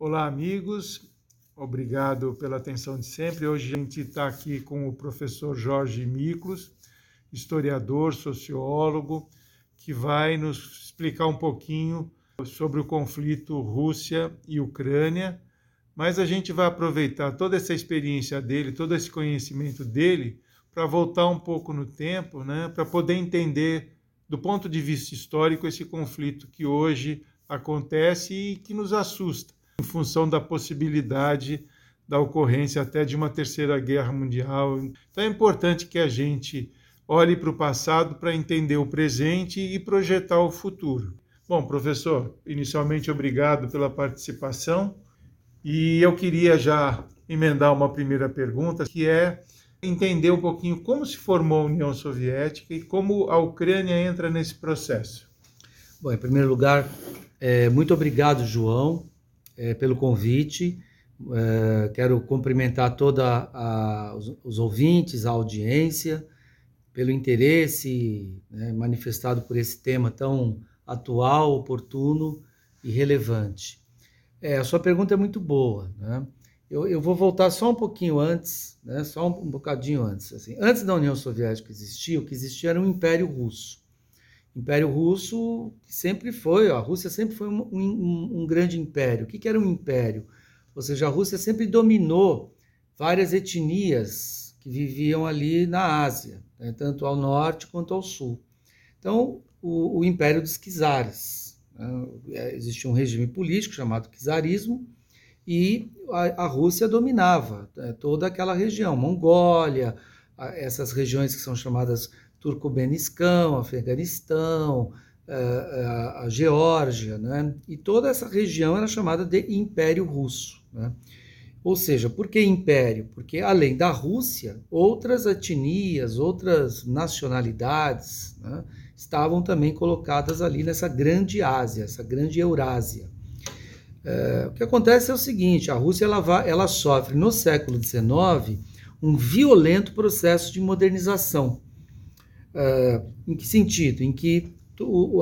Olá, amigos. Obrigado pela atenção de sempre. Hoje a gente está aqui com o professor Jorge Miklos, historiador, sociólogo, que vai nos explicar um pouquinho sobre o conflito Rússia e Ucrânia. Mas a gente vai aproveitar toda essa experiência dele, todo esse conhecimento dele, para voltar um pouco no tempo, né, para poder entender, do ponto de vista histórico, esse conflito que hoje acontece e que nos assusta, em função da possibilidade da ocorrência até de uma terceira guerra mundial. Então é importante que a gente olhe para o passado para entender o presente e projetar o futuro. Bom, professor, inicialmente obrigado pela participação e eu queria já emendar uma primeira pergunta que é entender um pouquinho como se formou a União Soviética e como a Ucrânia entra nesse processo. Bom, em primeiro lugar, é, muito obrigado, João, é, pelo convite. É, quero cumprimentar todos os, os, ouvintes, a audiência, pelo interesse né, manifestado por esse tema tão atual, oportuno e relevante. É, a sua pergunta é muito boa. Né? Eu, eu, vou voltar só um pouquinho antes, né? só um, um bocadinho antes. Assim. Antes da União Soviética existir, o que existia era o Império Russo. Império Russo sempre foi, a Rússia sempre foi um, um, um grande império. O que, que, era um império? Ou seja, a Rússia sempre dominou várias etnias que viviam ali na Ásia, né? tanto ao norte quanto ao sul. Então, o, o Império dos Czares. Né? Existia um regime político chamado czarismo, e a, a Rússia dominava né, toda aquela região, Mongólia, essas regiões que são chamadas Turcomenistão, Afeganistão, a, eh, a, a Geórgia, né? e toda essa região era chamada de Império Russo. Né? Ou seja, por que império? Porque além da Rússia, outras etnias, outras nacionalidades né, estavam também colocadas ali nessa grande Ásia, essa grande Eurásia. É, o que acontece é o seguinte: a Rússia ela, vai, ela sofre no século XIX um violento processo de modernização. É, em que sentido? Em que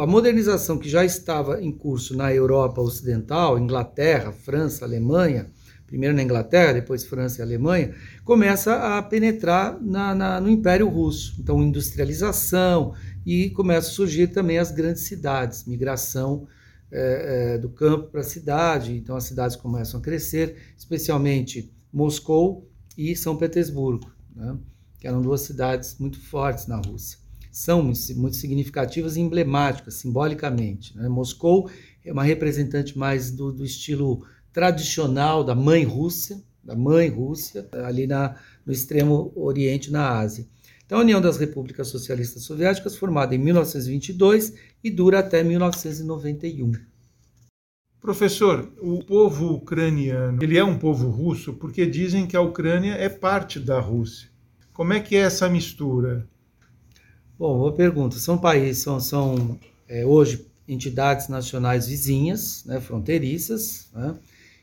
a modernização que já estava em curso na Europa Ocidental, Inglaterra, França, Alemanha, primeiro na Inglaterra, depois França e Alemanha, começa a penetrar na, na, no Império Russo. Então, industrialização e começa a surgir também as grandes cidades, migração é, é, do campo para a cidade, então as cidades começam a crescer, especialmente Moscou e São Petersburgo, né, que eram duas cidades muito fortes na Rússia. São muito significativas e emblemáticas, simbolicamente. Né. Moscou é uma representante mais do, do estilo tradicional da mãe Rússia, da mãe Rússia, ali na, no extremo oriente, na Ásia. Então, a União das Repúblicas Socialistas Soviéticas, formada em 1922 e dura até 1991. Professor, o povo ucraniano, ele é um povo russo porque dizem que a Ucrânia é parte da Rússia. Como é que é essa mistura? Bom, boa pergunta. São países, são, são é, hoje entidades nacionais vizinhas, né, fronteiriças, né,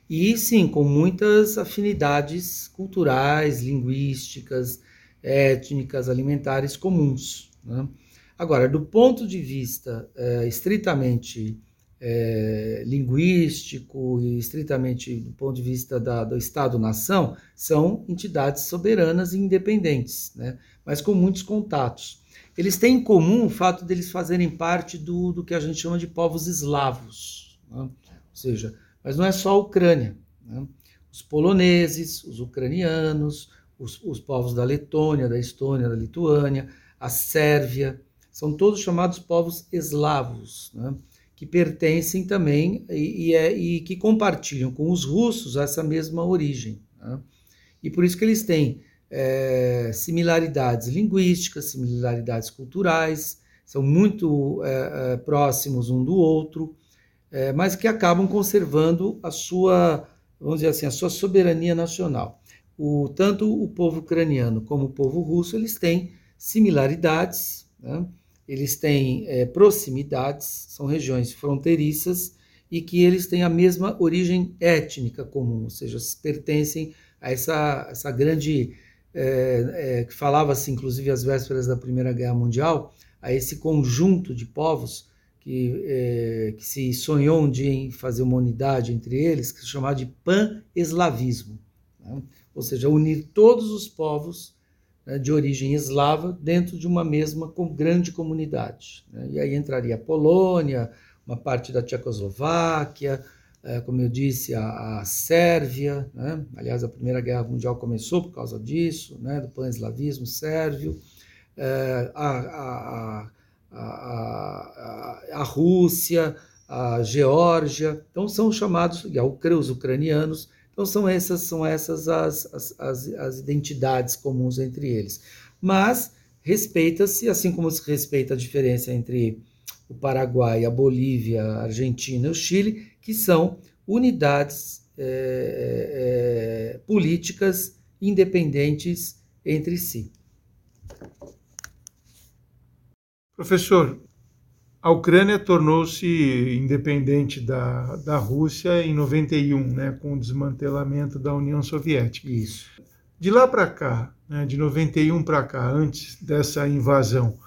e sim, com muitas afinidades culturais, linguísticas, étnicas, alimentares comuns. Né? Agora, do ponto de vista é, estritamente é, linguístico e estritamente do ponto de vista da, do Estado-nação, são entidades soberanas e independentes, né? mas com muitos contatos. Eles têm em comum o fato deles fazerem parte do, do que a gente chama de povos eslavos, né? ou seja, mas não é só a Ucrânia. Né? Os poloneses, os ucranianos, os, os povos da Letônia, da Estônia, da Lituânia, a Sérvia, são todos chamados povos eslavos, né? Que pertencem também e, e, é, e, que compartilham com os russos essa mesma origem. Né? E por isso que eles têm é, similaridades linguísticas, similaridades culturais, são muito é, é próximos um do outro, é, mas que acabam conservando a sua, vamos dizer assim, a sua soberania nacional o, tanto o povo ucraniano como o povo russo eles têm similaridades, né? Eles têm é, proximidades, são regiões fronteiriças e que eles têm a mesma origem étnica comum, ou seja, pertencem a essa, essa grande, é, é, que falava-se inclusive às vésperas da Primeira Guerra Mundial, a esse conjunto de povos que, é, que se sonhou um dia em fazer uma unidade entre eles, que se chamava de pan-eslavismo, né? ou seja, unir todos os povos né, de origem eslava dentro de uma mesma grande comunidade. Né? E aí entraria a Polônia, uma parte da Tchecoslováquia, é, como eu disse, a, a Sérvia, né? aliás, a Primeira Guerra Mundial começou por causa disso, né? do pan-eslavismo sérvio, é, a, a, a, a, Rússia, a Geórgia, então são chamados, os ucranianos, então são essas, são essas as, as, as, as identidades comuns entre eles. Mas respeita-se, assim como se respeita a diferença entre o Paraguai, a Bolívia, a Argentina e o Chile, que são unidades é, é, políticas independentes entre si. Professor, a Ucrânia tornou-se independente da, da Rússia em 91, né, com o desmantelamento da União Soviética. Isso. De lá para cá, né, de 91 para cá, antes dessa invasão,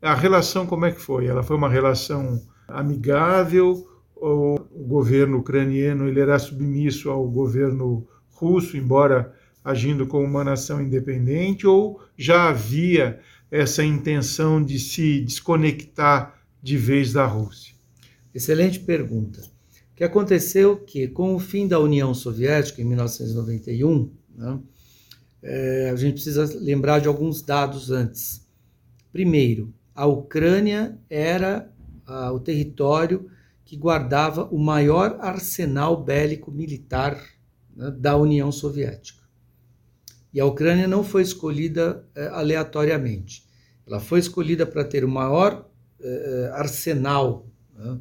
a relação como é que foi? Ela foi uma relação amigável ou o governo ucraniano ele era submisso ao governo russo, embora agindo como uma nação independente, ou já havia essa intenção de se desconectar de vez da Rússia? Excelente pergunta. O que aconteceu que, com o fim da União Soviética, em 1991, né, é, a gente precisa lembrar de alguns dados antes. Primeiro, a Ucrânia era o território que guardava o maior arsenal bélico militar né, da União Soviética. E a Ucrânia não foi escolhida eh, aleatoriamente. Ela foi escolhida para ter o maior arsenal né,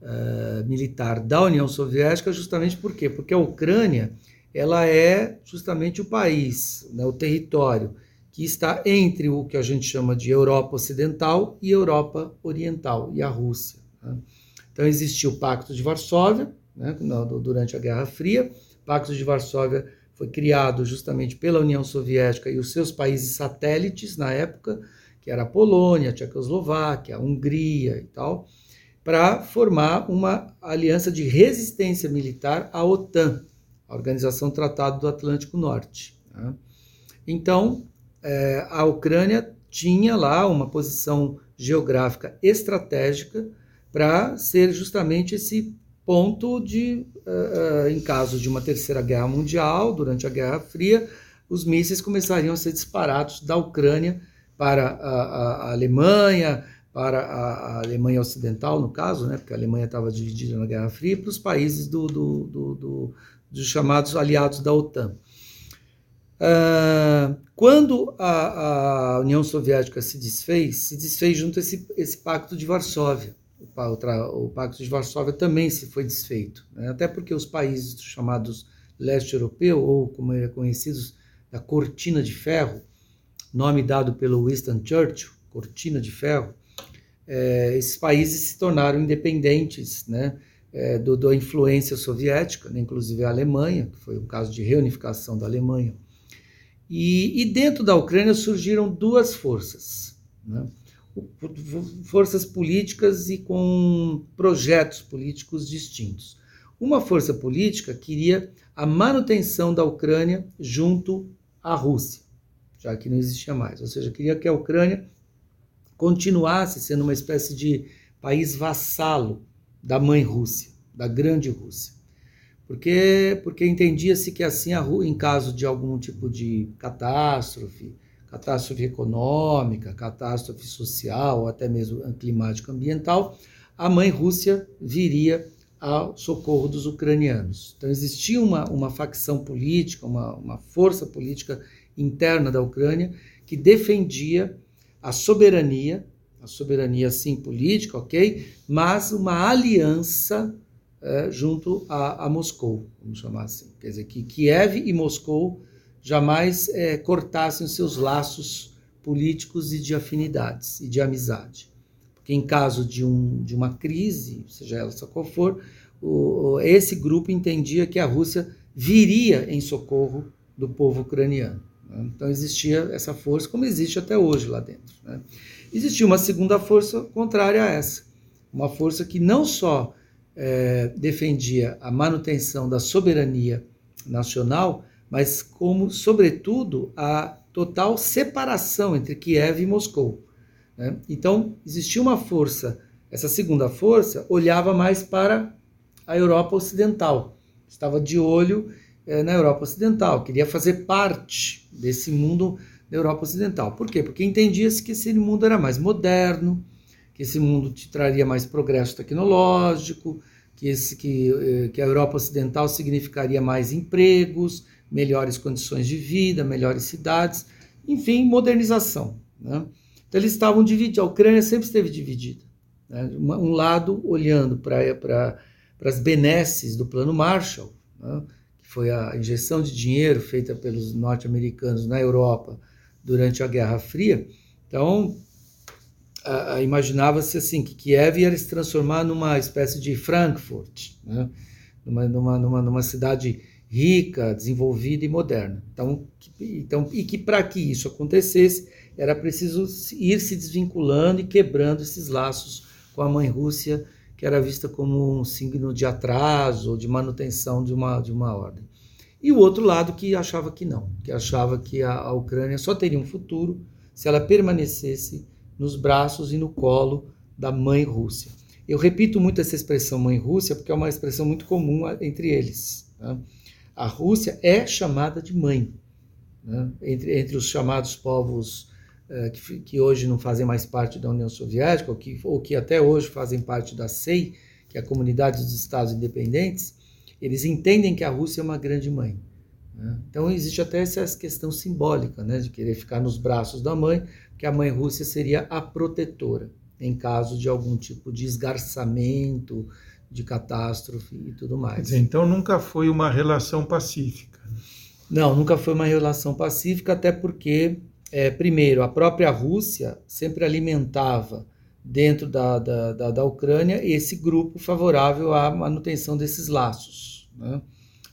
eh, militar da União Soviética, justamente por quê? Porque a Ucrânia ela é justamente o país, né, o território que está entre o que a gente chama de Europa Ocidental e Europa Oriental, e a Rússia. Né? Então existiu o Pacto de Varsóvia, né, durante a Guerra Fria. O Pacto de Varsóvia foi criado justamente pela União Soviética e os seus países satélites na época, que era a Polônia, a Tchecoslováquia, a Hungria e tal, para formar uma aliança de resistência militar à OTAN, a Organização Tratado do Atlântico Norte. Né? Então, é, a Ucrânia tinha lá uma posição geográfica estratégica para ser justamente esse ponto de, uh, em caso de uma terceira guerra mundial, durante a Guerra Fria, os mísseis começariam a ser disparados da Ucrânia para a, a, Alemanha, para a, Alemanha Ocidental, no caso, né, porque a Alemanha estava dividida na Guerra Fria, para os países do, do, do, do dos chamados aliados da OTAN. Uh, quando a, a, União Soviética se desfez, se desfez junto a esse, esse pacto de Varsóvia. O, o, pacto de Varsóvia também se foi desfeito, né? até porque os países chamados leste europeu, ou como é conhecidos, da Cortina de Ferro, nome dado pelo Winston Churchill, Cortina de Ferro, é, esses países se tornaram independentes né, é, do, da influência soviética, né, inclusive a Alemanha, que foi o caso de reunificação da Alemanha. E, e dentro da Ucrânia surgiram duas forças, né? forças políticas e com projetos políticos distintos. Uma força política queria a manutenção da Ucrânia junto à Rússia, já que não existia mais, ou seja, queria que a Ucrânia continuasse sendo uma espécie de país vassalo da mãe Rússia, da grande Rússia porque, porque entendia-se que assim, em caso de algum tipo de catástrofe, catástrofe econômica, catástrofe social, até mesmo climática ambiental, a mãe Rússia viria ao socorro dos ucranianos. Então existia uma, uma facção política, uma, uma força política interna da Ucrânia que defendia a soberania, a soberania sim política, ok, mas uma aliança é, junto a, a, Moscou, vamos chamar assim. Quer dizer, que Kiev e Moscou jamais é, cortassem seus laços políticos e de afinidades e de amizade. Porque em caso de, um, de uma crise, seja ela qual for, o, esse grupo entendia que a Rússia viria em socorro do povo ucraniano. Né? Então existia essa força, como existe até hoje lá dentro. Né? Existia uma segunda força contrária a essa, uma força que não só é, defendia a manutenção da soberania nacional, mas como, sobretudo, a total separação entre Kiev e Moscou. Né? Então, existia uma força, essa segunda força olhava mais para a Europa Ocidental, estava de olho é, na Europa Ocidental, queria fazer parte desse mundo da Europa Ocidental. Por quê? Porque entendia-se que esse mundo era mais moderno, que esse mundo te traria mais progresso tecnológico, que, esse, que, eh, que a Europa Ocidental significaria mais empregos, melhores condições de vida, melhores cidades, enfim, modernização. Né? Então eles estavam divididos, a Ucrânia sempre esteve dividida. Né? Um lado olhando para as benesses do Plano Marshall, né? Foi a injeção de dinheiro feita pelos norte-americanos na Europa durante a Guerra Fria. Então, imaginava-se assim que Kiev ia se transformar numa espécie de Frankfurt, né? numa, numa, numa, numa cidade rica, desenvolvida e moderna. Então, que, então e que para que isso acontecesse era preciso ir se desvinculando e quebrando esses laços com a mãe Rússia, que era vista como um signo de atraso de manutenção de uma, de uma ordem. E o outro lado que achava que não, que achava que a, a Ucrânia só teria um futuro se ela permanecesse nos braços e no colo da mãe Rússia. Eu repito muito essa expressão mãe Rússia porque é uma expressão muito comum entre eles. Né? A Rússia é chamada de mãe. Né? Entre, entre os chamados povos que, que, hoje não fazem mais parte da União Soviética, ou que, ou que até hoje fazem parte da SEI, que é a Comunidade dos Estados Independentes, eles entendem que a Rússia é uma grande mãe. Né? Então existe até essa questão simbólica né, de querer ficar nos braços da mãe, que a mãe Rússia seria a protetora em caso de algum tipo de esgarçamento, de catástrofe e tudo mais. Dizer, então nunca foi uma relação pacífica. Não, nunca foi uma relação pacífica, até porque, é, primeiro, a própria Rússia sempre alimentava dentro da, da, da, da Ucrânia esse grupo favorável à manutenção desses laços. Né?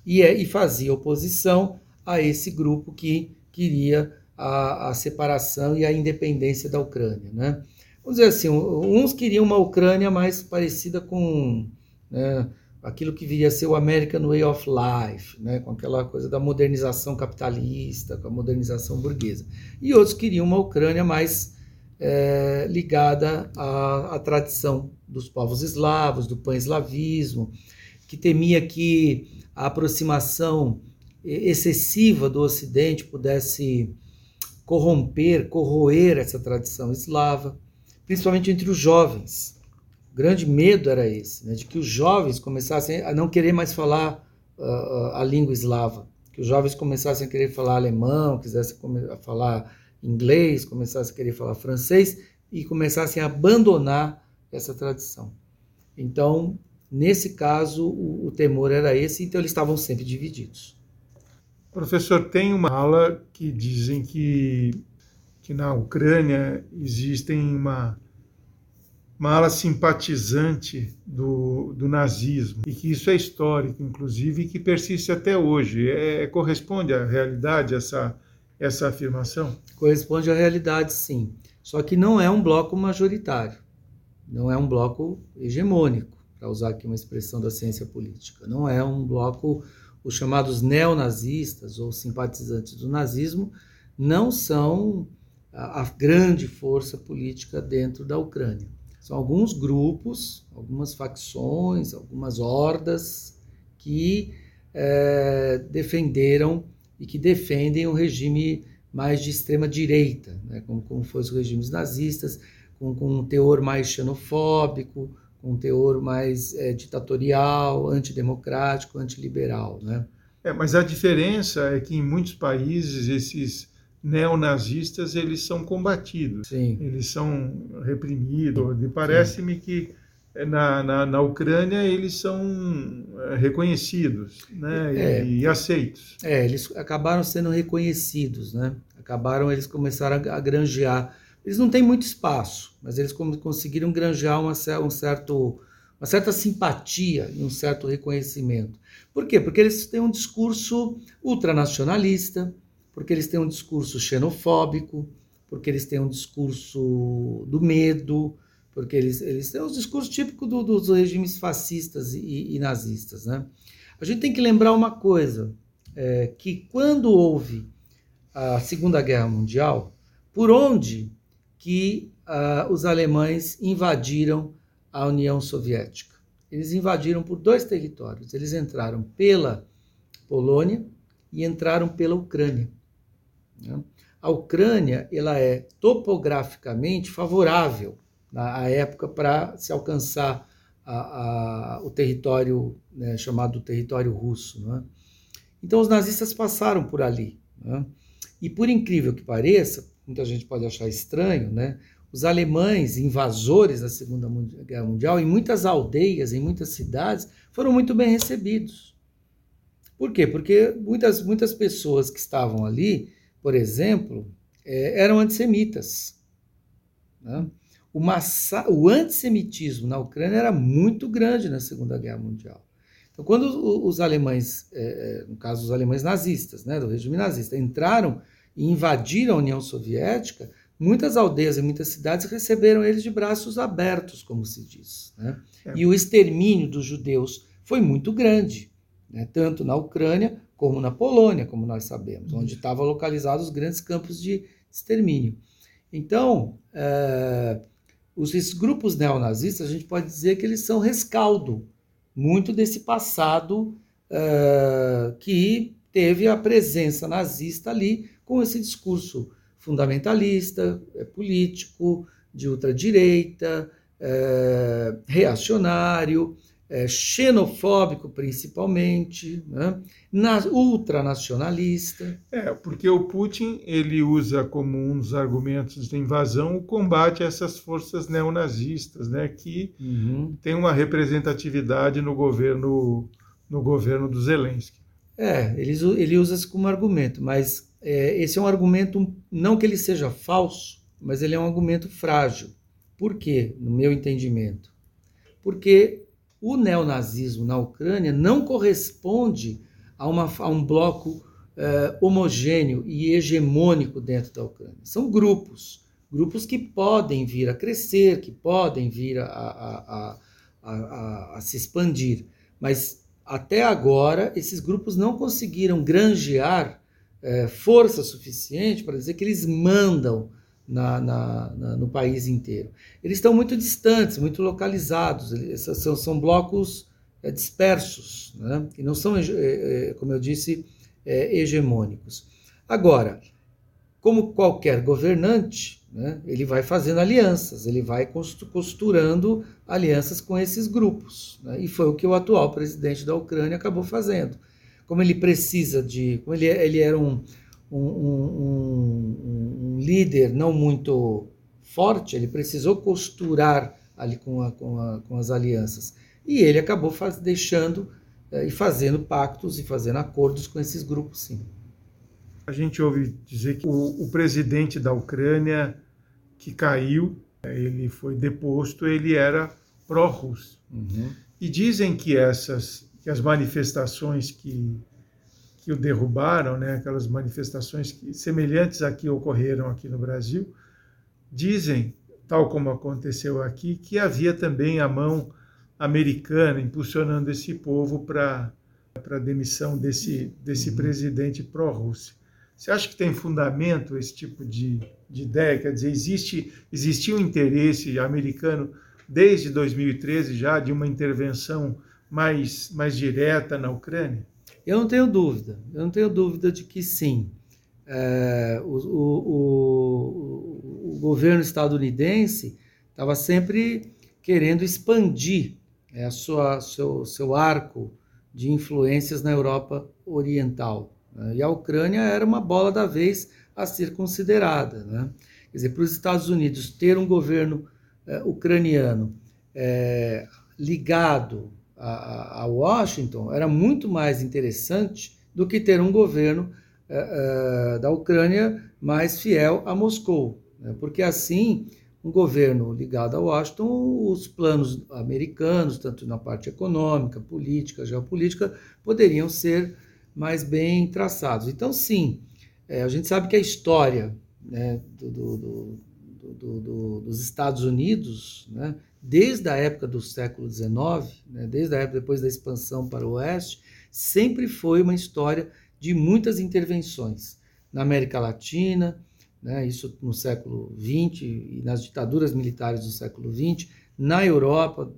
E, é, e fazia oposição a esse grupo que queria a, a separação e a independência da Ucrânia. Né? Vamos dizer assim, uns queriam uma Ucrânia mais parecida com né, aquilo que viria a ser o American Way of Life, né, com aquela coisa da modernização capitalista, com a modernização burguesa. E outros queriam uma Ucrânia mais é, ligada à, à, tradição dos povos eslavos, do pan-eslavismo, que temia que a aproximação excessiva do Ocidente pudesse corromper, corroer essa tradição eslava, principalmente entre os jovens. Grande medo era esse, né, de que os jovens começassem a não querer mais falar uh, a língua eslava, que os jovens começassem a querer falar alemão, quisessem falar inglês, começassem a querer falar francês e começassem a abandonar essa tradição. Então, nesse caso, o, o temor era esse, então eles estavam sempre divididos. Professor, tem uma ala que dizem que, que na Ucrânia existem uma, uma ala simpatizante do, do nazismo e que isso é histórico, inclusive, e que persiste até hoje. É, corresponde à realidade essa, essa afirmação? Corresponde à realidade, sim. Só que não é um bloco majoritário, não é um bloco hegemônico, para usar aqui uma expressão da ciência política. Não é um bloco os chamados neonazistas ou simpatizantes do nazismo não são a, a grande força política dentro da Ucrânia. São alguns grupos, algumas facções, algumas hordas que é, defenderam e que defendem um regime mais de extrema direita, né, como, como foram os regimes nazistas, com, com um teor mais xenofóbico, um teor mais é, ditatorial, antidemocrático, antiliberal. Né? É, mas a diferença é que em muitos países esses neonazistas eles são combatidos, Sim. eles são reprimidos. E parece-me que é, na, na, na, Ucrânia eles são é, reconhecidos né, é, e, e, aceitos. É, eles acabaram sendo reconhecidos, né? acabaram, eles começaram a, a granjear eles não têm muito espaço, mas eles conseguiram granjear uma, um certo, uma certa simpatia e um certo reconhecimento. Por quê? Porque eles têm um discurso ultranacionalista, porque eles têm um discurso xenofóbico, porque eles têm um discurso do medo, porque eles, eles têm os discursos típicos do, dos regimes fascistas e, e, nazistas. Né? A gente tem que lembrar uma coisa, é, que quando houve a Segunda Guerra Mundial, por onde que uh, os alemães invadiram a União Soviética? Eles invadiram por dois territórios. Eles entraram pela Polônia e entraram pela Ucrânia. Né? A Ucrânia ela é topograficamente favorável à época para se alcançar a, a, o território né, chamado território russo. Né? Então os nazistas passaram por ali. Né? E por incrível que pareça, muita gente pode achar estranho, né? Os alemães, invasores da Segunda Guerra Mundial, em muitas aldeias, em muitas cidades, foram muito bem recebidos. Por quê? Porque muitas, muitas pessoas que estavam ali, por exemplo, é, eram antissemitas. Né? O, massa... o antissemitismo na Ucrânia era muito grande na Segunda Guerra Mundial. Então, quando os alemães, é, é, no caso os alemães nazistas, né, do regime nazista, entraram e invadiram a União Soviética, muitas aldeias e muitas cidades receberam eles de braços abertos, como se diz. Né? É. E o extermínio dos judeus foi muito grande, né? tanto na Ucrânia como na Polônia, como nós sabemos, onde uhum. estavam localizados os grandes campos de extermínio. Então, é, os grupos neonazistas, a gente pode dizer que eles são rescaldo muito desse passado uh, que teve a presença nazista ali com esse discurso fundamentalista, é, político, de ultradireita, é, reacionário, é, xenofóbico principalmente, né? Na, ultranacionalista. É, porque o Putin ele usa como um dos argumentos de invasão o combate a essas forças neonazistas, né, que uhum. tem uma representatividade no governo no governo do Zelensky. É, ele, ele usa isso como argumento, mas é, esse é um argumento, não que ele seja falso, mas ele é um argumento frágil. Por quê, no meu entendimento? Porque o neonazismo na Ucrânia não corresponde a, uma, a um bloco é, homogêneo e hegemônico dentro da Ucrânia. São grupos, grupos que podem vir a crescer, que podem vir a, a, a, a se expandir, mas até agora, esses grupos não conseguiram granjear é, força suficiente para dizer que eles mandam na, na, na, no país inteiro. Eles estão muito distantes, muito localizados, eles, são, são blocos é, dispersos, né? e não são, é, é, como eu disse, é, hegemônicos. Agora, como qualquer governante, né, ele vai fazendo alianças, ele vai costurando alianças com esses grupos. Né, e foi o que o atual presidente da Ucrânia acabou fazendo. Como ele precisa de. Como ele, ele era um, um, um, um líder não muito forte, ele precisou costurar ali com, a, com, a, com as alianças. E ele acabou faz, deixando eh, e fazendo pactos e fazendo acordos com esses grupos, sim. A gente ouve dizer que o, o presidente da Ucrânia que caiu, ele foi deposto, ele era pró-russo. Uhum. E dizem que essas, que as manifestações que, que o derrubaram, né, aquelas manifestações que, semelhantes a que ocorreram aqui no Brasil, dizem, tal como aconteceu aqui, que havia também a mão americana impulsionando esse povo para a demissão desse, desse uhum. presidente pró-Rússia. Você acha que tem fundamento esse tipo de, de ideia? Quer dizer, existe, existia um interesse americano desde 2013 já de uma intervenção mais, mais direta na Ucrânia? Eu não tenho dúvida, eu não tenho dúvida de que sim. É, o, o, o, o, governo estadunidense estava sempre querendo expandir é, sua, seu, seu arco de influências na Europa Oriental. Né? E a Ucrânia era uma bola da vez a ser considerada. Né? Quer dizer, para os Estados Unidos ter um governo é, ucraniano é, ligado a, a, Washington era muito mais interessante do que ter um governo é, da Ucrânia mais fiel a Moscou. Né? Porque assim, um governo ligado a Washington, os planos americanos, tanto na parte econômica, política, geopolítica, poderiam ser mais bem traçados. Então, sim, é, a gente sabe que a história né, do, do, do, dos Estados Unidos, né, desde a época do século XIX, né, desde a época depois da expansão para o oeste, sempre foi uma história de muitas intervenções na América Latina, né, isso no século XX e nas ditaduras militares do século XX, na Europa,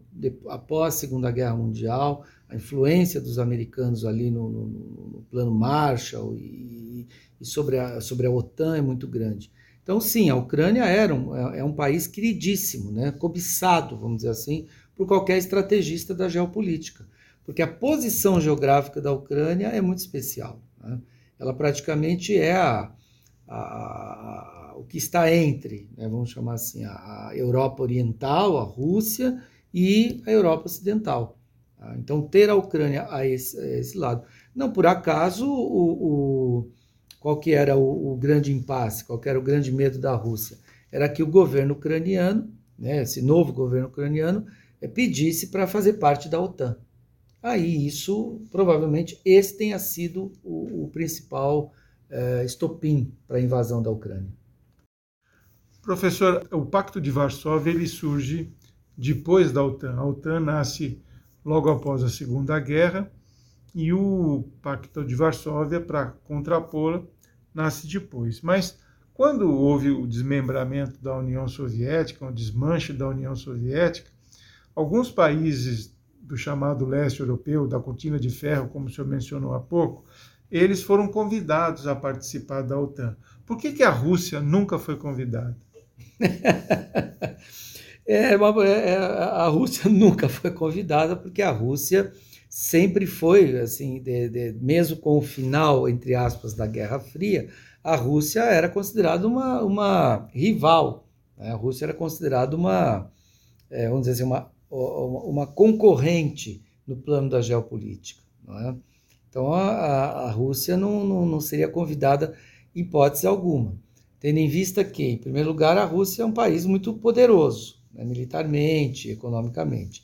após a Segunda Guerra Mundial, a influência dos americanos ali no, no, no plano Marshall e, e, sobre, a, sobre a OTAN é muito grande. Então, sim, a Ucrânia era um, é, é um país queridíssimo, né, cobiçado, vamos dizer assim, por qualquer estrategista da geopolítica, porque a posição geográfica da Ucrânia é muito especial. Né? Ela praticamente é a, a o que está entre, né, vamos chamar assim, a, Europa Oriental, a Rússia e a Europa Ocidental. Tá? Então, ter a Ucrânia a esse, a esse, lado. Não por acaso, o, o qual que era o, o, grande impasse, qual que era o grande medo da Rússia? Era que o governo ucraniano, né, esse novo governo ucraniano, é, pedisse para fazer parte da OTAN. Aí isso, provavelmente, esse tenha sido o, o principal é, estopim para a invasão da Ucrânia. Professor, o Pacto de Varsóvia ele surge depois da OTAN. A OTAN nasce logo após a Segunda Guerra e o Pacto de Varsóvia, para contrapô-la, nasce depois. Mas quando houve o desmembramento da União Soviética, o desmanche da União Soviética, alguns países do chamado leste europeu, da cortina de ferro, como o senhor mencionou há pouco, eles foram convidados a participar da OTAN. Por que, que a Rússia nunca foi convidada? é, é, a Rússia nunca foi convidada, porque a Rússia sempre foi, assim, de, de, mesmo com o final, entre aspas, da Guerra Fria, a Rússia era considerada uma, uma rival. Né? A Rússia era considerada uma, é, vamos dizer assim, uma, uma concorrente no plano da geopolítica. É? Então a, a Rússia não, não, não seria convidada hipótese alguma tendo em vista que, em primeiro lugar, a Rússia é um país muito poderoso, né, militarmente, economicamente.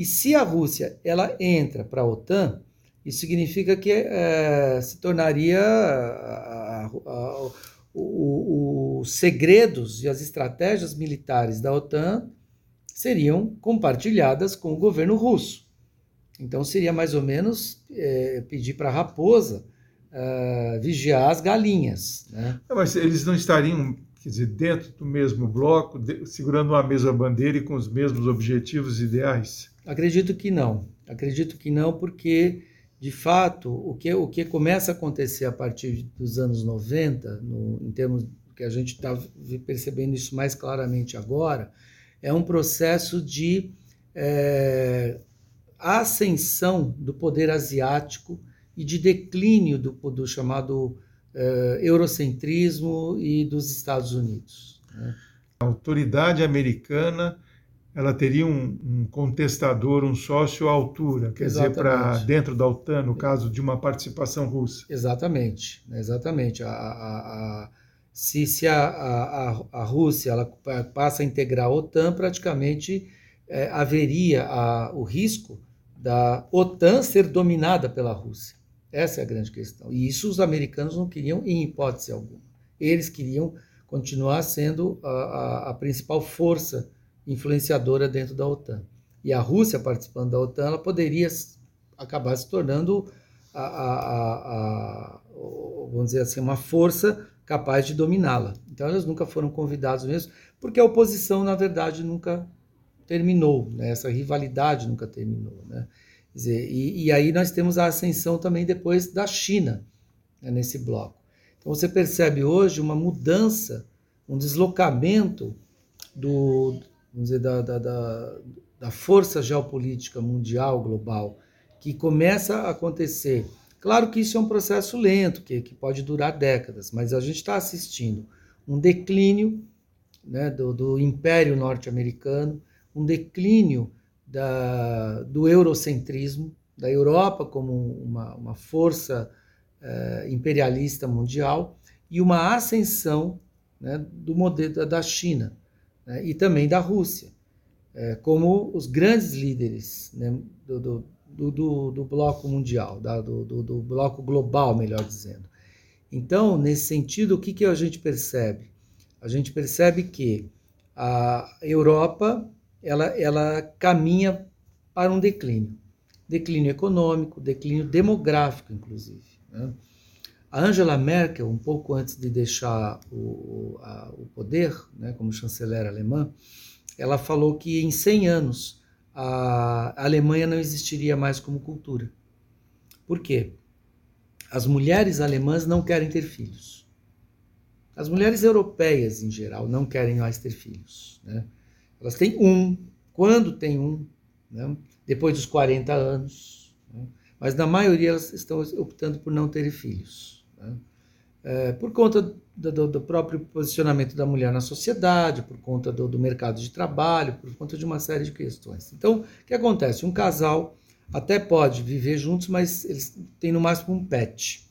E se a Rússia ela entra para a OTAN, isso significa que é, se tornaria a, a, a, os segredos e as estratégias militares da OTAN seriam compartilhadas com o governo russo. Então seria mais ou menos é, pedir para a raposa uh, vigiar as galinhas. Né? Não, mas eles não estariam, quer dizer, dentro do mesmo bloco, segurando uma mesma bandeira e com os mesmos objetivos ideais? Acredito que não. Acredito que não, porque, de fato, o que, o que começa a acontecer a partir dos anos 90, no, em termos que a gente está percebendo isso mais claramente agora, é um processo de é, ascensão do poder asiático e de declínio do, do chamado uh, eurocentrismo e dos Estados Unidos. Né? A autoridade americana ela teria um, um contestador, um sócio à altura, quer exatamente. dizer, para dentro da OTAN, no caso de uma participação russa. Exatamente, exatamente. A, a, a, se se a, a, a Rússia ela passa a integrar a OTAN, praticamente é, haveria o risco da OTAN ser dominada pela Rússia. Essa é a grande questão. E isso os americanos não queriam em hipótese alguma. Eles queriam continuar sendo a principal força influenciadora dentro da OTAN. E a Rússia participando da OTAN, ela poderia acabar se tornando a, a, vamos dizer assim, uma força capaz de dominá-la. Então eles nunca foram convidados mesmo, porque a oposição, na verdade, nunca terminou, né? essa rivalidade nunca terminou. Né? Dizer, e, e, aí nós temos a ascensão também depois da China né, nesse bloco. Então você percebe hoje uma mudança, um deslocamento do, vamos dizer, da, da, da, da força geopolítica mundial, global, que começa a acontecer. Claro que isso é um processo lento, que, que pode durar décadas, mas a gente está assistindo um declínio né, do, do Império Norte-Americano, um declínio da, do eurocentrismo, da Europa como uma, uma força eh, imperialista mundial e uma ascensão né, do modelo da China né, e também da Rússia, eh, como os grandes líderes né, do, do, do, do, bloco mundial, da, do, do, bloco global, melhor dizendo. Então, nesse sentido, o que, que a gente percebe? A gente percebe que a Europa ela, ela caminha para um declínio. Declínio econômico, declínio demográfico, inclusive. Né? A Angela Merkel, um pouco antes de deixar o, a, o poder, né, como chanceler alemã, ela falou que em 100 anos a Alemanha não existiria mais como cultura. Por quê? As mulheres alemãs não querem ter filhos. As mulheres europeias, em geral, não querem mais ter filhos. Né? Elas têm um, quando tem um, né? depois dos 40 anos. Né? Mas na maioria elas estão optando por não ter filhos. Né? É, por conta do, do, próprio posicionamento da mulher na sociedade, por conta do, do, mercado de trabalho, por conta de uma série de questões. Então, o que acontece? Um casal até pode viver juntos, mas eles têm no máximo um pet.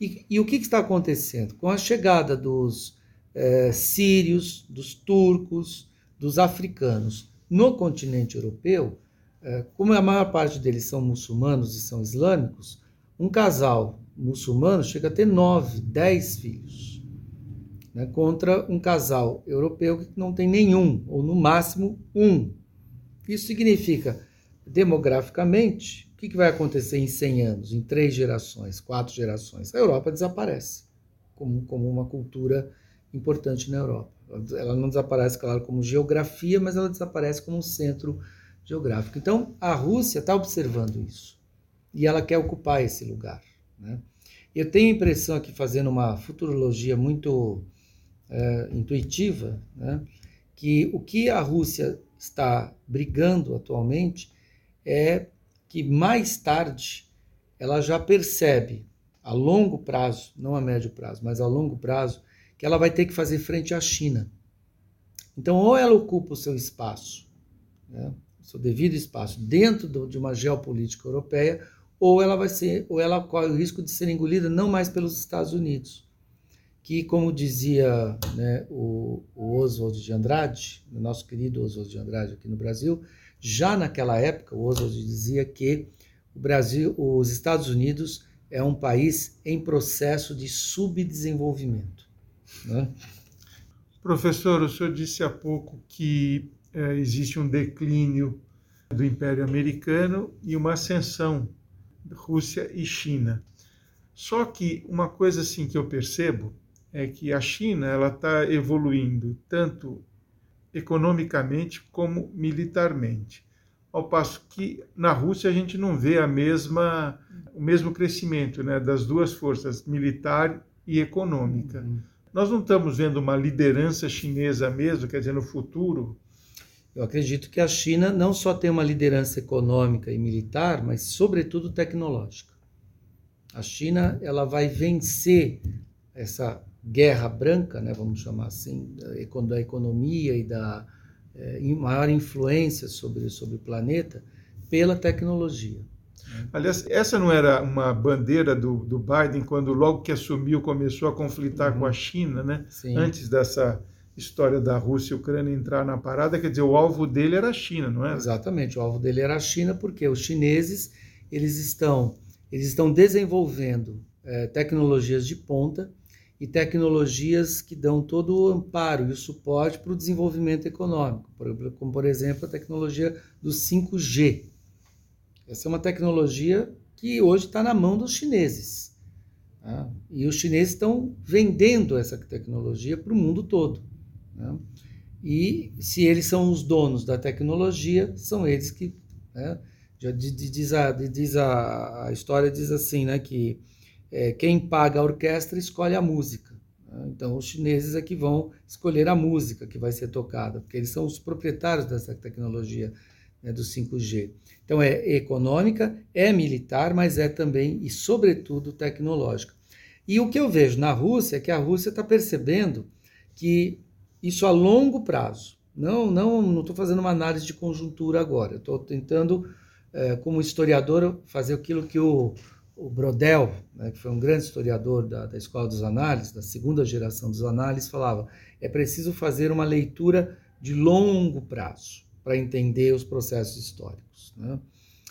E, e o que, está acontecendo? Com a chegada dos é, sírios, dos turcos, dos africanos no continente europeu, é, como a maior parte deles são muçulmanos e são islâmicos, um casal muçulmano chega a ter nove, dez filhos, né, contra um casal europeu que não tem nenhum, ou no máximo um. Isso significa, demograficamente, o que, vai acontecer em 100 anos, em três gerações, quatro gerações? A Europa desaparece como, como uma cultura importante na Europa. Ela não desaparece, claro, como geografia, mas ela desaparece como um centro geográfico. Então, a Rússia está observando isso e ela quer ocupar esse lugar. Né? Eu tenho a impressão aqui, fazendo uma futurologia muito é, intuitiva, né, que o que a Rússia está brigando atualmente é que mais tarde ela já percebe, a longo prazo, não a médio prazo, mas a longo prazo, que ela vai ter que fazer frente à China. Então, ou ela ocupa o seu espaço, né, o seu devido espaço, dentro do, de uma geopolítica europeia, ou ela vai ser, ou ela corre o risco de ser engolida não mais pelos Estados Unidos, que como dizia né, o, o Oswald de Andrade, nosso querido Oswald de Andrade aqui no Brasil, já naquela época o Oswald dizia que o Brasil, os Estados Unidos é um país em processo de subdesenvolvimento. Né? Professor, o senhor disse há pouco que é, existe um declínio do Império Americano e uma ascensão Rússia e China. Só que uma coisa assim que eu percebo é que a China ela está evoluindo tanto economicamente como militarmente, ao passo que na Rússia a gente não vê a mesma o mesmo crescimento, né, das duas forças militar e econômica. Uhum. Nós não estamos vendo uma liderança chinesa mesmo, quer dizer, no futuro, eu acredito que a China não só tem uma liderança econômica e militar, mas sobretudo tecnológica. A China ela vai vencer essa guerra branca, né, vamos chamar assim, da economia e da é, maior influência sobre, sobre o planeta pela tecnologia. Aliás, essa não era uma bandeira do, do Biden quando logo que assumiu começou a conflitar uhum. com a China, né? Sim. Antes dessa história da Rússia e Ucrânia entrar na parada, quer dizer, o alvo dele era a China, não é? Exatamente, o alvo dele era a China, porque os chineses eles estão, eles estão desenvolvendo é, tecnologias de ponta e tecnologias que dão todo o amparo e o suporte para o desenvolvimento econômico, como por exemplo a tecnologia do 5G. Essa é uma tecnologia que hoje está na mão dos chineses. Tá? E os chineses estão vendendo essa tecnologia para o mundo todo. Né? E se eles são os donos da tecnologia, são eles que. Né? Já diz, a, diz a, a, história diz assim, né, que é, quem paga a orquestra escolhe a música. Né? Então, os chineses é que vão escolher a música que vai ser tocada, porque eles são os proprietários dessa tecnologia né, do 5G. Então, é econômica, é militar, mas é também e, sobretudo, tecnológica. E o que eu vejo na Rússia é que a Rússia está percebendo que isso a longo prazo. Não, não, não estou fazendo uma análise de conjuntura agora. Estou tentando, é, como historiador, fazer aquilo que o, o Brodel, né, que foi um grande historiador da, da Escola dos Análises, da segunda geração dos análises, falava: é preciso fazer uma leitura de longo prazo para entender os processos históricos. Né?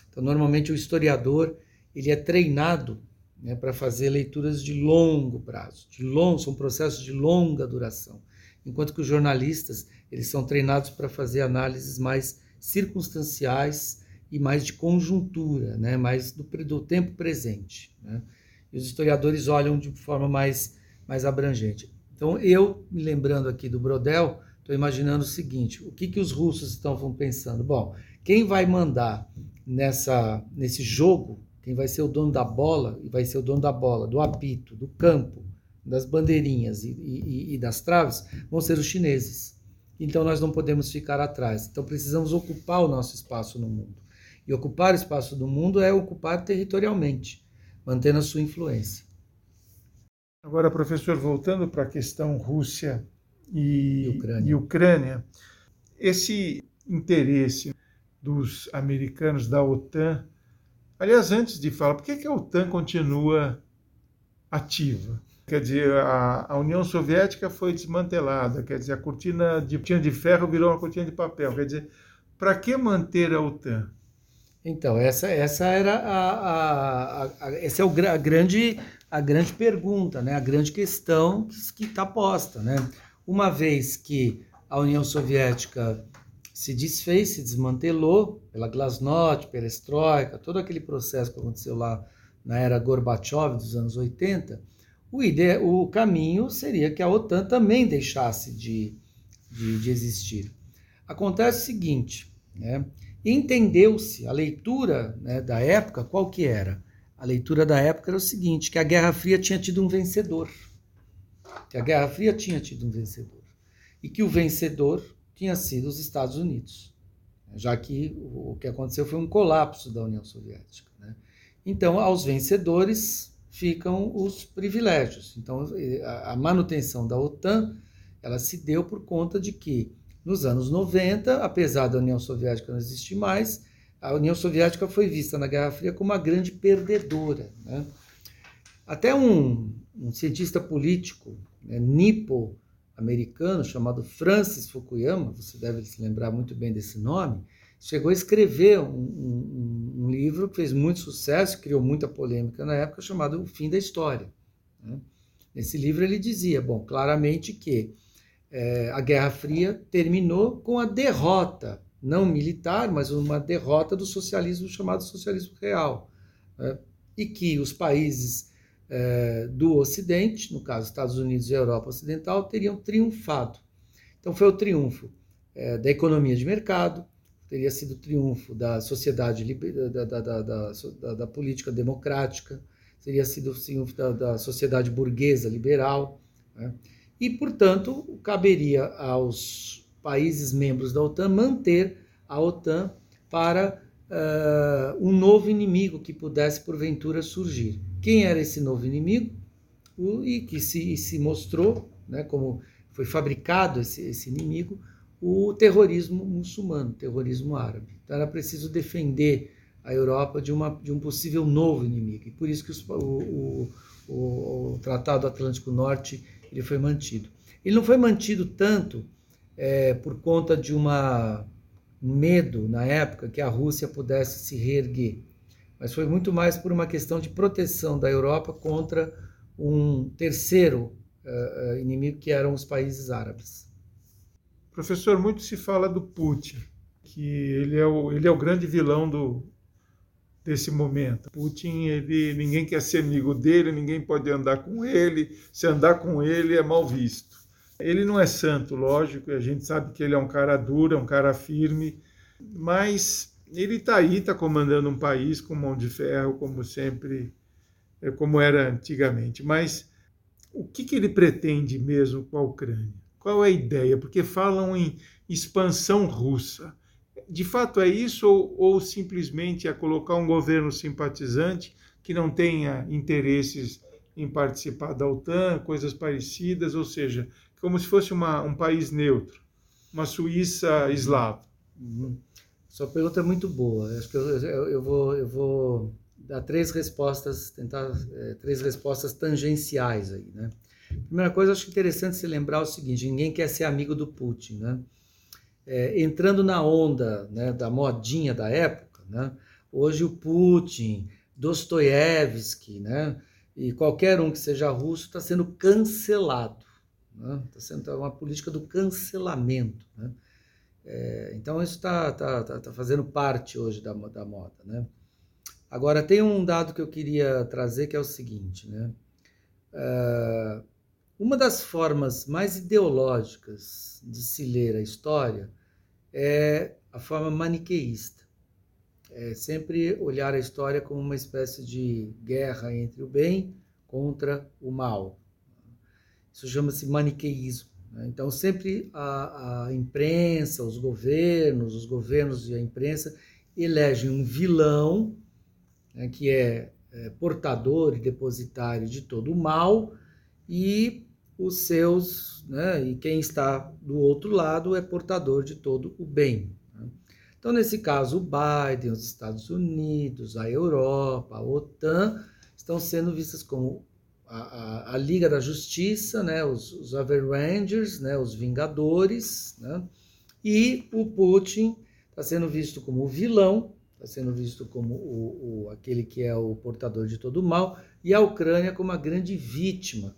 Então, normalmente o historiador ele é treinado né, para fazer leituras de longo prazo, de long, são processos de longa duração enquanto que os jornalistas eles são treinados para fazer análises mais circunstanciais e mais de conjuntura, né? mais do, do tempo presente. Né? E os historiadores olham de forma mais, mais abrangente. Então, eu, me lembrando aqui do Brodel, estou imaginando o seguinte: o que, que os russos estão pensando? Bom, quem vai mandar nessa, nesse jogo, quem vai ser o dono da bola, e vai ser o dono da bola, do apito, do campo, das bandeirinhas e, e, e das traves, vão ser os chineses. Então, nós não podemos ficar atrás. Então, precisamos ocupar o nosso espaço no mundo. E ocupar o espaço do mundo é ocupar territorialmente, mantendo a sua influência. Agora, professor, voltando para a questão Rússia e, e, Ucrânia. e Ucrânia, esse interesse dos americanos da OTAN, aliás, antes de falar, por que, que a OTAN continua ativa? Quer dizer, a, a, União Soviética foi desmantelada, quer dizer, a cortina de, cortina de ferro virou uma cortina de papel. Quer dizer, para que manter a OTAN? Então, essa, essa era a, a, a, essa é o, a, grande, a grande pergunta, né? a grande questão que está posta. Né? Uma vez que a União Soviética se desfez, se desmantelou pela glasnost, perestroika, todo aquele processo que aconteceu lá na era Gorbachev dos anos 80, o, ide, o caminho seria que a OTAN também deixasse de, de, de existir. Acontece o seguinte, né? entendeu-se a leitura né, da época, qual que era? A leitura da época era o seguinte, que a Guerra Fria tinha tido um vencedor. Que a Guerra Fria tinha tido um vencedor. E que o vencedor tinha sido os Estados Unidos. Já que o que aconteceu foi um colapso da União Soviética. Né? Então, aos vencedores ficam os privilégios. Então, a manutenção da OTAN ela se deu por conta de que nos anos 90, apesar da União Soviética não existir mais, a União Soviética foi vista na Guerra Fria como uma grande perdedora. Né? Até um, um, cientista político né, nipo-americano chamado Francis Fukuyama, você deve se lembrar muito bem desse nome, chegou a escrever um, um, um livro que fez muito sucesso, criou muita polêmica na época, chamado O Fim da História. Né? Nesse livro ele dizia, bom, claramente que é, a Guerra Fria terminou com a derrota, não militar, mas uma derrota do socialismo chamado socialismo real. Né? E que os países é, do Ocidente, no caso Estados Unidos e Europa Ocidental, teriam triunfado. Então foi o triunfo é, da economia de mercado, teria sido o triunfo da sociedade, da, da, da, da política democrática, teria sido o triunfo da, sociedade burguesa liberal. Né? e, portanto, caberia aos países membros da OTAN manter a OTAN para uh, um novo inimigo que pudesse, porventura, surgir. Quem era esse novo inimigo? O, e que se, se mostrou, né, como foi fabricado esse, esse inimigo, o terrorismo muçulmano, o terrorismo árabe. Então era preciso defender a Europa de, uma, de um possível novo inimigo. E por isso que os, o, o, o Tratado Atlântico Norte ele foi mantido. Ele não foi mantido tanto é, por conta de uma, um medo na época que a Rússia pudesse se reerguer, mas foi muito mais por uma questão de proteção da Europa contra um terceiro uh, inimigo que eram os países árabes. Professor, muito se fala do Putin, que ele é o, ele é o grande vilão do, desse momento. Putin, ele, ninguém quer ser amigo dele, ninguém pode andar com ele, se andar com ele é mal visto. Ele não é santo, lógico, a gente sabe que ele é um cara duro, é um cara firme, mas ele está aí, está comandando um país com mão de ferro, como sempre, é, como era antigamente. Mas o que, que ele pretende mesmo com a Ucrânia? Qual é a ideia? Porque falam em expansão russa de fato é isso ou, ou simplesmente é colocar um governo simpatizante que não tenha interesses em participar da OTAN, coisas parecidas, ou seja, como se fosse uma, um país neutro, uma Suíça eslava. Uhum. Sua pergunta é muito boa. Acho que eu, eu, eu, vou, eu vou dar três respostas, tentar é, três respostas tangenciais aí, né? Primeira coisa, acho interessante se lembrar o seguinte: ninguém quer ser amigo do Putin, né? é, entrando na onda né, da modinha da época, né, hoje o Putin, Dostoiévski, né, e qualquer um que seja russo está sendo cancelado. Está né? Tá sendo uma política do cancelamento. Né? É, então, isso está tá, tá, tá, fazendo parte hoje da, da moda. Né? Agora, tem um dado que eu queria trazer que é o seguinte: né? É, uma das formas mais ideológicas de se ler a história é a forma maniqueísta. É sempre olhar a história como uma espécie de guerra entre o bem contra o mal. Isso chama-se maniqueísmo. Né? Então, sempre a, a imprensa, os governos, os governos e a imprensa elegem um vilão né, que é, é portador e depositário de todo o mal e os seus, né, e quem está do outro lado é portador de todo o bem. Né? Então, nesse caso, o Biden, os Estados Unidos, a Europa, a OTAN estão sendo vistas como a, a, a Liga da Justiça, né, os, os Avengers, né, os Vingadores, né, e o Putin está sendo visto como o vilão, está sendo visto como o, o, aquele que é o portador de todo o mal, e a Ucrânia como a grande vítima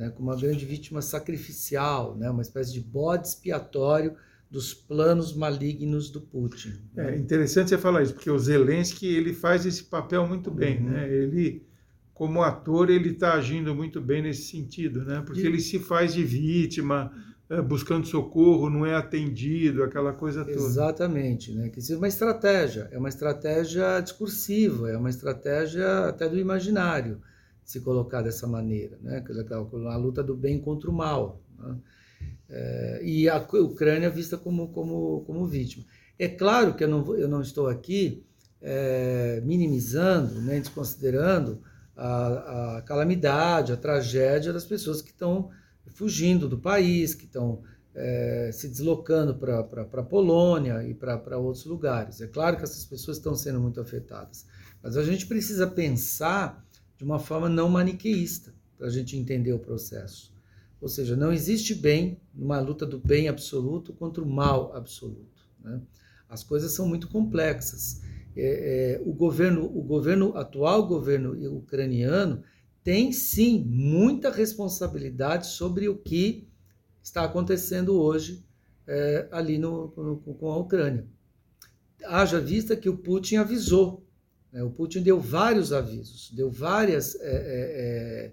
né, como uma grande vítima sacrificial, né, uma espécie de bode expiatório dos planos malignos do Putin. Né? É interessante você falar isso, porque o Zelensky ele faz esse papel muito bem, uhum. né? Ele como ator ele está agindo muito bem nesse sentido, né? Porque e... ele se faz de vítima, é, buscando socorro, não é atendido, aquela coisa toda. Exatamente, né? Que é uma estratégia, é uma estratégia discursiva, é uma estratégia até do imaginário se colocar dessa maneira, né? a luta do bem contra o mal. Né? É, e a Ucrânia vista como, como, como vítima. É claro que eu não, eu não estou aqui é, minimizando, nem né, desconsiderando a, a, calamidade, a tragédia das pessoas que estão fugindo do país, que estão é, se deslocando para a Polônia e para outros lugares. É claro que essas pessoas estão sendo muito afetadas, mas a gente precisa pensar de uma forma não maniqueísta, para a gente entender o processo. Ou seja, não existe bem numa luta do bem absoluto contra o mal absoluto. Né? As coisas são muito complexas. É, é, o governo, o governo atual, governo ucraniano, tem sim muita responsabilidade sobre o que está acontecendo hoje é, ali no, no, com a Ucrânia. Haja vista que o Putin avisou? O Putin deu vários avisos, deu várias é, é,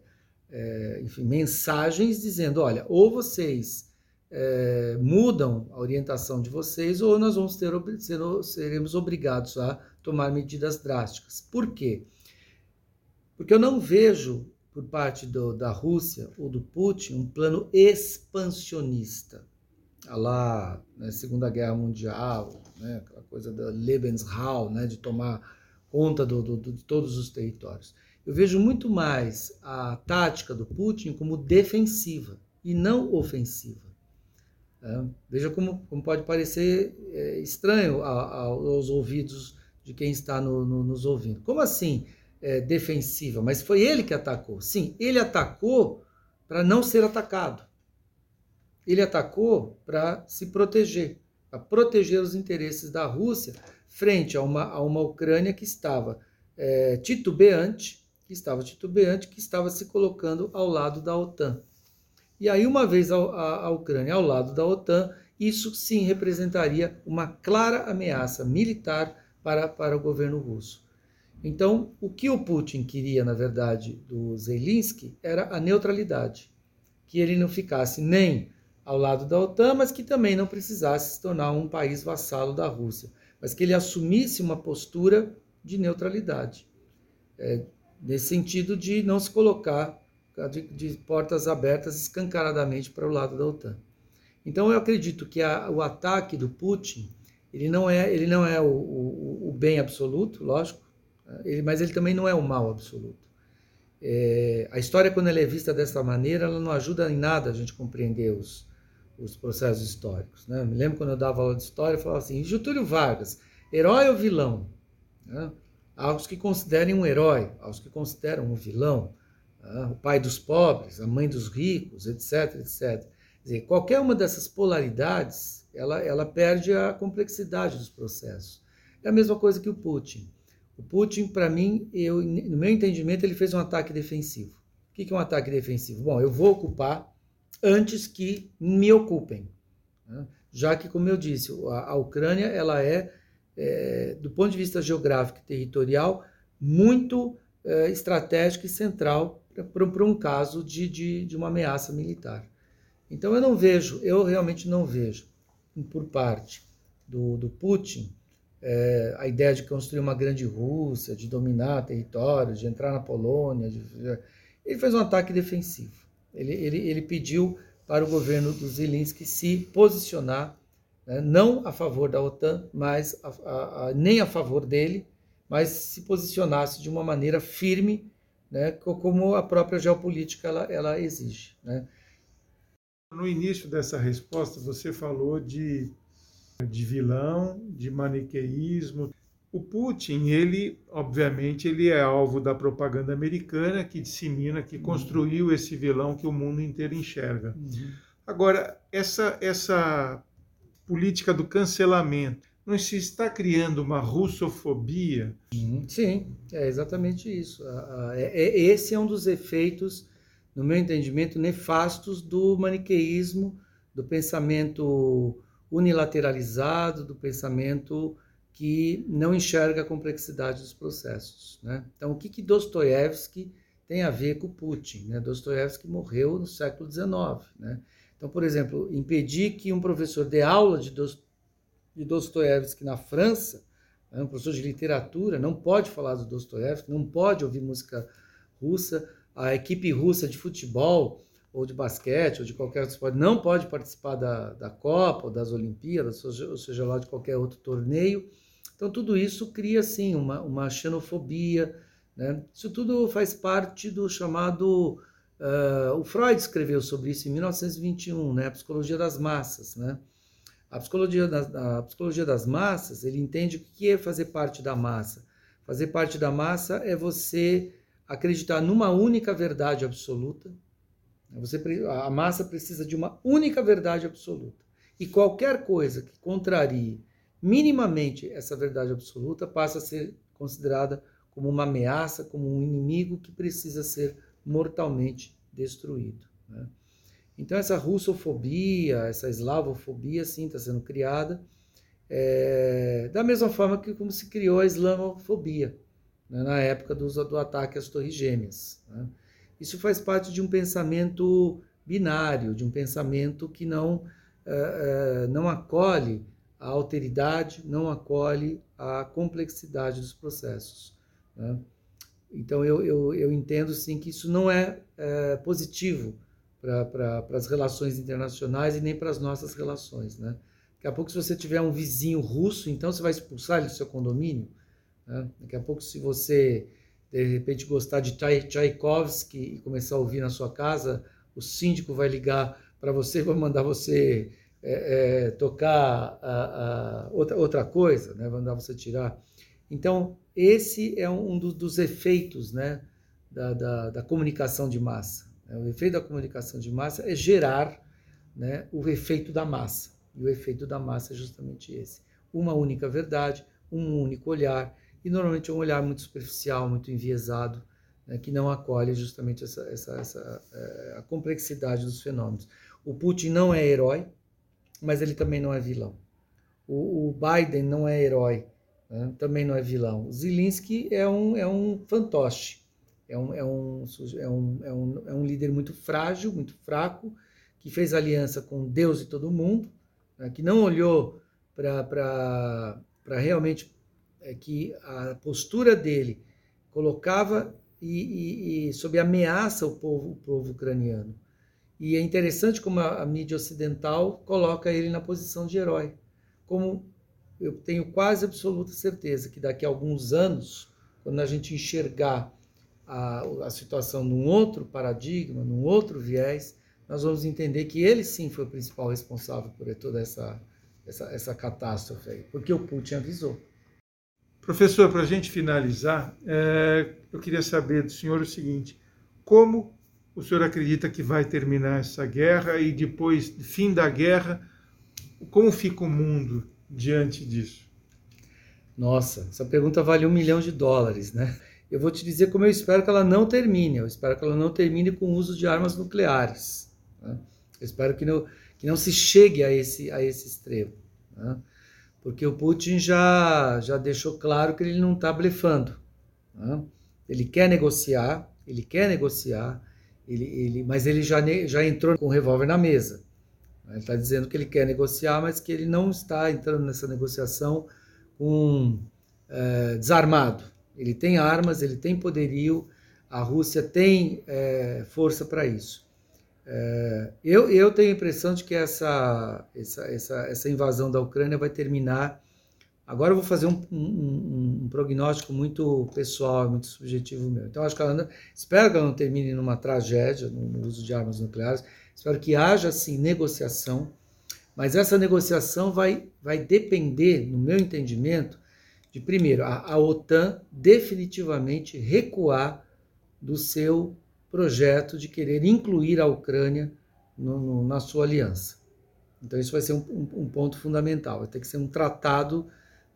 é, enfim, mensagens dizendo: olha, ou vocês é, mudam a orientação de vocês, ou nós vamos ter, ser, seremos obrigados a tomar medidas drásticas. Por quê? Porque eu não vejo por parte do, da Rússia ou do Putin um plano expansionista. A lá, né, Segunda Guerra Mundial, né, aquela coisa da Lebensraum, né, de tomar conta do, do, de todos os territórios. Eu vejo muito mais a tática do Putin como defensiva e não ofensiva. É, veja como, como, pode parecer é, estranho a, a, aos ouvidos de quem está no, no, nos ouvindo. Como assim é, defensiva? Mas foi ele que atacou. Sim, ele atacou para não ser atacado. Ele atacou para se proteger, para proteger os interesses da Rússia frente a uma, a uma Ucrânia que estava é, titubeante, que estava titubeante, que estava se colocando ao lado da OTAN. E aí, uma vez a, a, a Ucrânia ao lado da OTAN, isso sim representaria uma clara ameaça militar para, para o governo russo. Então, o que o Putin queria, na verdade, do Zelensky era a neutralidade, que ele não ficasse nem ao lado da OTAN, mas que também não precisasse se tornar um país vassalo da Rússia mas que ele assumisse uma postura de neutralidade, é, nesse sentido de não se colocar de, de portas abertas escancaradamente para o lado da OTAN. Então eu acredito que a, o ataque do Putin ele não é ele não é o, o, o bem absoluto, lógico, ele, mas ele também não é o mal absoluto. É, a história quando ela é vista dessa maneira, ela não ajuda em nada a gente compreender os, os processos históricos. Né? Me lembro quando eu dava aula de história, eu falava assim: Getúlio Vargas, herói ou vilão? Né? Há os que considerem um herói, há os que consideram um vilão, né? o pai dos pobres, a mãe dos ricos, etc, etc. Quer dizer, qualquer uma dessas polaridades, ela, ela perde a complexidade dos processos. É a mesma coisa que o Putin. O Putin, para mim, eu, no meu entendimento, ele fez um ataque defensivo. O que é um ataque defensivo? Bom, eu vou ocupar antes que me ocupem. Né? Já que, como eu disse, a, a Ucrânia ela é, é, do ponto de vista geográfico e territorial, muito é, estratégica e central para um caso de, de, de uma ameaça militar. Então eu não vejo, eu realmente não vejo, por parte do, do Putin, é, a ideia de construir uma grande Rússia, de dominar territórios, de entrar na Polônia. De, ele fez um ataque defensivo. Ele, ele, ele pediu para o governo do Zelensky se posicionar, né, não a favor da OTAN, mas a, a, a, nem a favor dele, mas se posicionasse de uma maneira firme, né, como a própria geopolítica ela, ela exige. Né. No início dessa resposta, você falou de, de vilão, de maniqueísmo. O Putin, ele, obviamente, ele é alvo da propaganda americana que dissemina, que uhum. construiu esse vilão que o mundo inteiro enxerga. Uhum. Agora, essa, essa política do cancelamento, não se está criando uma russofobia? Uhum. Sim, é exatamente isso. É, é, esse é um dos efeitos no meu entendimento, nefastos do maniqueísmo, do pensamento unilateralizado, do pensamento que não enxerga a complexidade dos processos. Né? Então, o que, que Dostoiévski tem a ver com Putin? Né? Dostoiévski morreu no século XIX. Né? Então, por exemplo, impedir que um professor dê aula de, Dost de Dostoiévski na França, né? um professor de literatura, não pode falar do Dostoiévski, não pode ouvir música russa, a equipe russa de futebol ou de basquete ou de qualquer outro esporte não pode participar da, da Copa ou das Olimpíadas, ou seja lá de qualquer outro torneio. Então tudo isso cria assim uma, uma xenofobia, né? Isso tudo faz parte do chamado uh, o Freud escreveu sobre isso em 1921, né? A psicologia das massas, né? A psicologia, das, a psicologia das massas, ele entende o que é fazer parte da massa. Fazer parte da massa é você acreditar numa única verdade absoluta. Você, a massa precisa de uma única verdade absoluta. E qualquer coisa que contrarie minimamente essa verdade absoluta passa a ser considerada como uma ameaça, como um inimigo que precisa ser mortalmente destruído. Né? Então, essa russofobia, essa eslavofobia, sim, está sendo criada, é, da mesma forma que como se criou a islamofobia né, na época do, do, ataque às Torres Gêmeas. Né? Isso faz parte de um pensamento binário, de um pensamento que não, uh, uh, não acolhe a alteridade, não acolhe a complexidade dos processos. Né? Então eu, eu, eu, entendo sim que isso não é, é positivo para as relações internacionais e nem para as nossas relações. Né? Daqui a pouco, se você tiver um vizinho russo, então você vai expulsar ele do seu condomínio? Né? Daqui a pouco, se você de repente gostar de Tchaikovsky e começar a ouvir na sua casa, o síndico vai ligar para você, vai mandar você é, é, tocar a, a, outra, outra coisa, né? vai mandar você tirar. Então, esse é um dos, dos efeitos né? da, da, da, comunicação de massa. Né? O efeito da comunicação de massa é gerar né, o efeito da massa. E o efeito da massa é justamente esse: uma única verdade, um único olhar e normalmente é um olhar muito superficial, muito enviesado, né, que não acolhe justamente essa, essa, essa é, a complexidade dos fenômenos. O Putin não é herói, mas ele também não é vilão. O, o Biden não é herói, né, também não é vilão. O Zelensky é um, é um fantoche, é um, é, um, é, um, é, um, é um líder muito frágil, muito fraco, que fez aliança com Deus e todo mundo, né, que não olhou para realmente é que a postura dele colocava e, e, e sob ameaça o povo, o povo ucraniano. E é interessante como a, a, mídia ocidental coloca ele na posição de herói. Como eu tenho quase absoluta certeza que daqui a alguns anos, quando a gente enxergar a, a situação num outro paradigma, num outro viés, nós vamos entender que ele sim foi o principal responsável por toda essa, essa, essa catástrofe aí, porque o Putin avisou. Professor, para a gente finalizar, é, eu queria saber do senhor o seguinte: como o senhor acredita que vai terminar essa guerra e depois, fim da guerra, como fica o mundo diante disso? Nossa, essa pergunta vale um milhão de dólares, né? Eu vou te dizer como eu espero que ela não termine. Eu espero que ela não termine com o uso de armas nucleares. Né? Eu espero que não, que não se chegue a esse, a esse extremo. Né? Porque o Putin já, já deixou claro que ele não está blefando. Né? Ele quer negociar, ele quer negociar, ele, ele, mas ele já, já entrou com o revólver na mesa. Ele está dizendo que ele quer negociar, mas que ele não está entrando nessa negociação com é, desarmado. Ele tem armas, ele tem poderio, a Rússia tem é, força para isso. É, eu, eu tenho a impressão de que essa, essa, essa, essa invasão da Ucrânia vai terminar. Agora eu vou fazer um, um, um prognóstico muito pessoal, muito subjetivo meu. Então acho que ela não, espero que ela não termine numa tragédia no, uso de armas nucleares. Espero que haja sim negociação, mas essa negociação vai, vai depender, no meu entendimento, de primeiro a, a OTAN definitivamente recuar do seu projeto de querer incluir a Ucrânia no, no, na sua aliança. Então, isso vai ser um, um, ponto fundamental. Vai ter que ser um tratado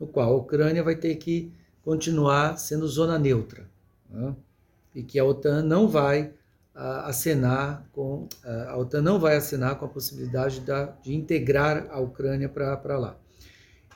no qual a Ucrânia vai ter que continuar sendo zona neutra. Né? E que a OTAN não vai a, acenar com a OTAN não vai assinar com a possibilidade da, de integrar a Ucrânia para lá.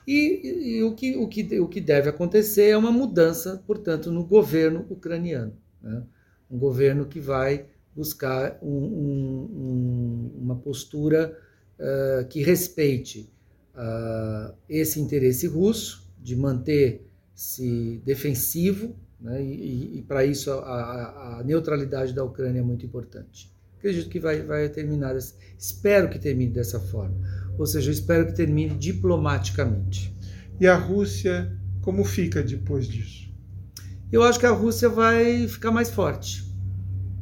E, e, o, que, o, que, o que deve acontecer é uma mudança, portanto, no governo ucraniano. Né? um governo que vai buscar um, um, uma postura uh, que respeite uh, esse interesse russo de manter-se defensivo, né, e, e para isso a, a, neutralidade da Ucrânia é muito importante. Acredito que vai, vai terminar, espero que termine dessa forma, ou seja, espero que termine diplomaticamente. E a Rússia, como fica depois disso? eu acho que a Rússia vai ficar mais forte.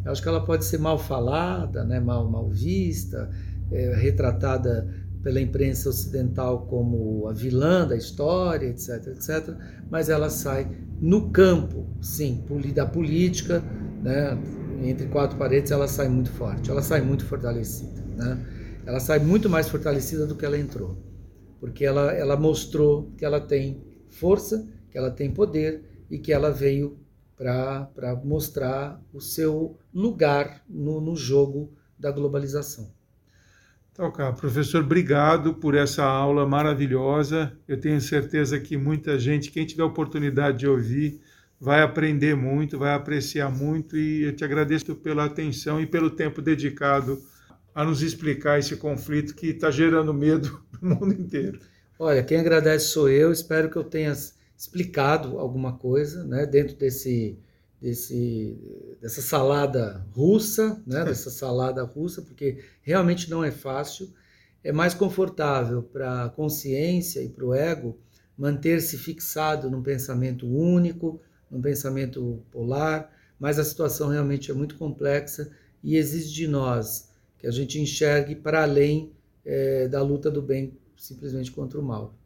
Eu acho que ela pode ser mal falada, né, mal, mal vista, é, retratada pela imprensa ocidental como a vilã da história, etc, etc. Mas ela sai no campo, sim, da política, né, entre quatro paredes, ela sai muito forte, ela sai muito fortalecida. Né? Ela sai muito mais fortalecida do que ela entrou, porque ela, ela mostrou que ela tem força, que ela tem poder e que ela veio para mostrar o seu lugar no, no jogo da globalização. Então, cara, professor, obrigado por essa aula maravilhosa. Eu tenho certeza que muita gente, quem tiver oportunidade de ouvir, vai aprender muito, vai apreciar muito e eu te agradeço pela atenção e pelo tempo dedicado a nos explicar esse conflito que está gerando medo no mundo inteiro. Olha, quem agradece sou eu. Espero que eu tenha explicado alguma coisa, né, dentro desse, desse dessa salada russa, né, dessa salada russa, porque realmente não é fácil. É mais confortável para a consciência e para o ego manter-se fixado num pensamento único, num pensamento polar, mas a situação realmente é muito complexa e exige de nós que a gente enxergue para além é, da luta do bem simplesmente contra o mal.